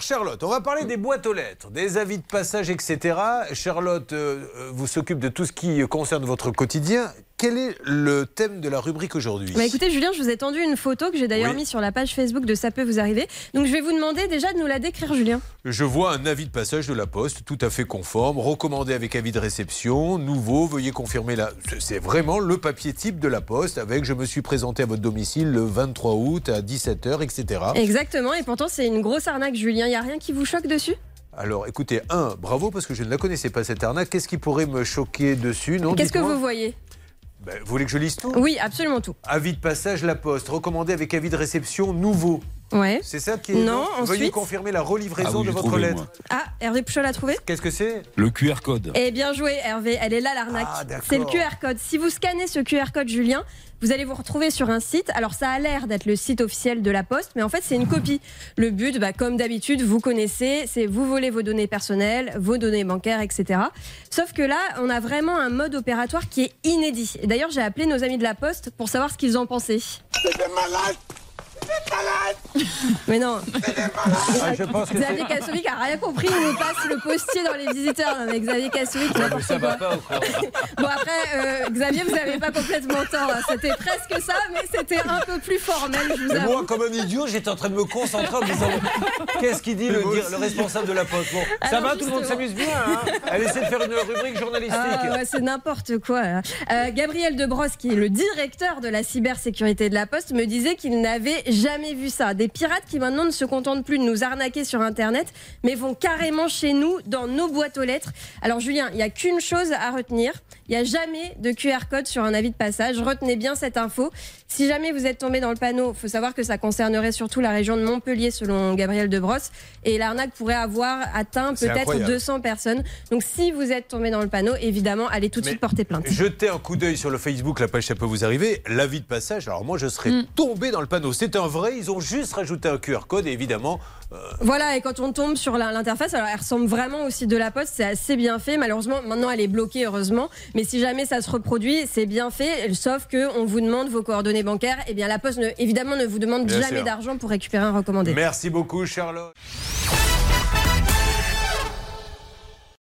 Charlotte, on va parler des boîtes aux lettres, des avis de passage, etc. Charlotte euh, euh, vous s'occupe de tout ce qui concerne votre quotidien. Quel est le thème de la rubrique aujourd'hui bah Écoutez Julien, je vous ai tendu une photo que j'ai d'ailleurs mise sur la page Facebook de Ça peut vous arriver. Donc je vais vous demander déjà de nous la décrire Julien. Je vois un avis de passage de la Poste tout à fait conforme, recommandé avec avis de réception, nouveau, veuillez confirmer la... C'est vraiment le papier type de la Poste avec je me suis présenté à votre domicile le 23 août à 17h, etc. Exactement, et pourtant c'est une grosse arnaque Julien, il n'y a rien qui vous choque dessus? Alors écoutez, un, bravo parce que je ne la connaissais pas cette arnaque. Qu'est-ce qui pourrait me choquer dessus? Non. Qu'est-ce que vous voyez? Ben, vous voulez que je lise tout? Oui, absolument tout. Avis de passage, la poste, recommandé avec avis de réception nouveau. Ouais. C'est ça qui est. Non, Veuillez confirmer la relivraison ah de votre lettre. Ah, Hervé Pouchol a trouvé Qu'est-ce que c'est? Le QR code. Eh bien joué, Hervé. Elle est là, l'arnaque. Ah, c'est le QR code. Si vous scannez ce QR code, Julien, vous allez vous retrouver sur un site. Alors, ça a l'air d'être le site officiel de la Poste, mais en fait, c'est une copie. Le but, bah, comme d'habitude, vous connaissez, c'est vous voler vos données personnelles, vos données bancaires, etc. Sauf que là, on a vraiment un mode opératoire qui est inédit. D'ailleurs, j'ai appelé nos amis de la Poste pour savoir ce qu'ils en pensaient. C'est des malades mais non. Ah, je pense que Xavier Kassovic a rien compris. Il nous passe le postier dans les visiteurs. Non, mais Xavier Kassovic, ça. Va pas, bon, après, euh, Xavier, vous n'avez pas complètement tort. C'était presque ça, mais c'était un peu plus formel, je vous avoue. Moi, comme un idiot, j'étais en train de me concentrer en me disant qu'est-ce qu'il dit le, le, responsable de la poste bon, Ça va, tout le monde s'amuse bien. Hein Elle essaie de faire une rubrique journalistique. Ah, ouais, c'est n'importe quoi. Euh, Gabriel Debrosse, qui est le directeur de la cybersécurité de la Poste, me disait qu'il n'avait jamais vu ça. Des pirates qui maintenant ne se contentent plus de nous arnaquer sur Internet, mais vont carrément chez nous, dans nos boîtes aux lettres. Alors Julien, il n'y a qu'une chose à retenir. Il n'y a jamais de QR code sur un avis de passage. Retenez bien cette info. Si jamais vous êtes tombé dans le panneau, il faut savoir que ça concernerait surtout la région de Montpellier, selon Gabriel Debrosse. Et l'arnaque pourrait avoir atteint peut-être 200 personnes. Donc si vous êtes tombé dans le panneau, évidemment, allez tout de suite porter plainte. Jetez un coup d'œil sur le Facebook, la page ça peut vous arriver. L'avis de passage, alors moi je serais mm. tombé dans le panneau. C'est un vrai, ils ont juste rajouté un QR code et évidemment. Voilà, et quand on tombe sur l'interface, alors elle ressemble vraiment aussi de la poste, c'est assez bien fait. Malheureusement, maintenant elle est bloquée, heureusement. Mais si jamais ça se reproduit, c'est bien fait, sauf qu'on vous demande vos coordonnées bancaires. Et eh bien la poste, évidemment, ne vous demande jamais d'argent pour récupérer un recommandé. Merci beaucoup, Charlotte.